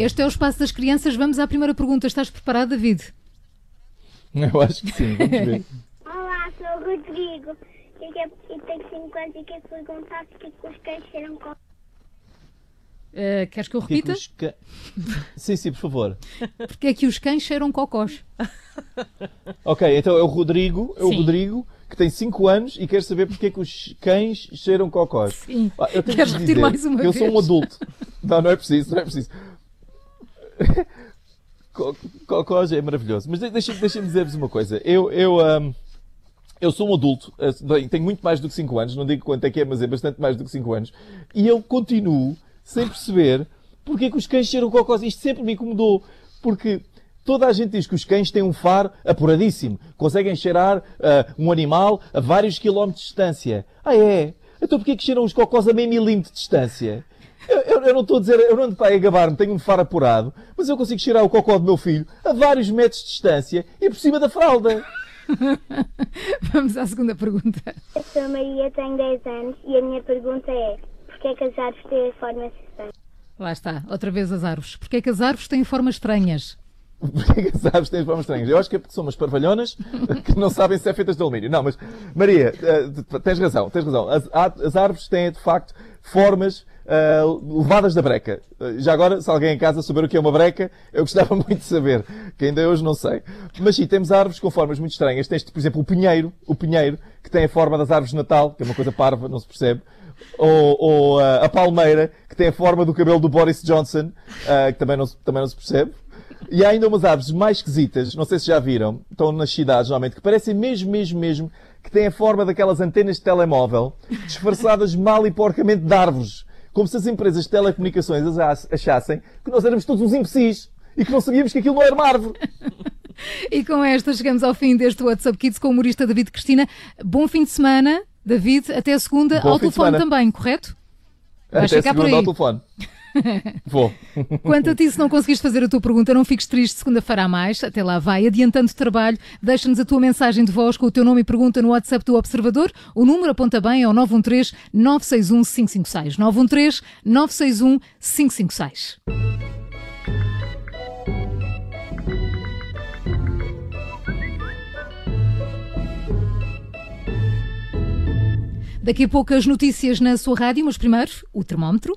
Este é o espaço das crianças. Vamos à primeira pergunta. Estás preparado, David? Eu acho que sim, vamos ver. Olá, sou o Rodrigo e, que é, tenho 5 anos e quero perguntar porque é que os cães cheiram com... Uh, queres que eu que repita? ca- Sim, sim, por favor. Porque é que os cães cheiram cocós? Ok, então é o Rodrigo, é o. Rodrigo que tem 5 anos e quer saber porque é que os cães cheiram cocós. Sim. Ah, eu tenho Queres que repetir mais uma que Eu sou um vez? adulto. Não, não é preciso, não é preciso. Co- Cocós é maravilhoso. Mas de- deixa- deixa-me dizer-vos uma coisa. Eu, eu, ahm, eu sou um adulto, eh, bem, tenho muito mais do que 5 anos, não digo quanto é que é, mas é bastante mais do que 5 anos. E eu continuo sem perceber porque é que os cães cheiram cocós. Isto sempre me incomodou. Porque toda a gente diz que os cães têm um faro apuradíssimo. Conseguem cheirar ah, um animal a vários quilómetros de distância. Ah, é? Então porquê é que cheiram os cocós a meio milímetro de distância? Eu, eu- eu não estou a dizer, eu não ando para aí a gabar-me, tenho um faro apurado, mas eu consigo cheirar o cocó do meu filho a vários metros de distância e por cima da fralda. Vamos à segunda pergunta. Eu sou a Maria, tenho 10 anos e a minha pergunta é porque é que as árvores têm forma estranha? Lá está, outra vez as árvores. Porque é que as árvores têm formas estranhas? Porquê que as árvores têm formas estranhas? Eu acho que é porque são umas parvalhonas que não sabem se é feitas de alumínio. Não, mas, Maria, eh, tens razão, tens razão. As, as árvores têm, de facto, formas eh, levadas da breca. Eh, Já agora, se alguém em casa souber o que é uma breca, eu gostava muito de saber, que ainda hoje não sei. Mas sim, temos árvores com formas muito estranhas. Tens, por exemplo, o pinheiro, o pinheiro, que tem a forma das árvores de Natal, que é uma coisa parva, não se percebe. Ou, ou, eh, a palmeira, que tem a forma do cabelo do Boris Johnson, que também não, também não se percebe. E há ainda umas árvores mais esquisitas, não sei se já viram, estão nas cidades normalmente, que parecem mesmo, mesmo, mesmo, que têm a forma daquelas antenas de telemóvel, disfarçadas mal e porcamente de árvores. Como se as empresas de telecomunicações as- achassem que nós éramos todos uns imbecis e que não sabíamos que aquilo não era uma árvore. E com esta chegamos ao fim deste WhatsApp Kids com o humorista David Cristina. Bom fim de semana, David. Até a segunda. Bom ao telefone também, correto? Vais Até ficar por segunda ao telefone. Vou. Quanto a ti, se não conseguiste fazer a tua pergunta, não fiques triste, segunda-feira mais. Até lá vai, adiantando o trabalho. Deixa-nos a tua mensagem de voz com o teu nome e pergunta no WhatsApp do Observador. O número aponta bem ao 913 961 556. 913 961 556. Daqui a pouco as notícias na sua rádio, mas primeiro o termómetro.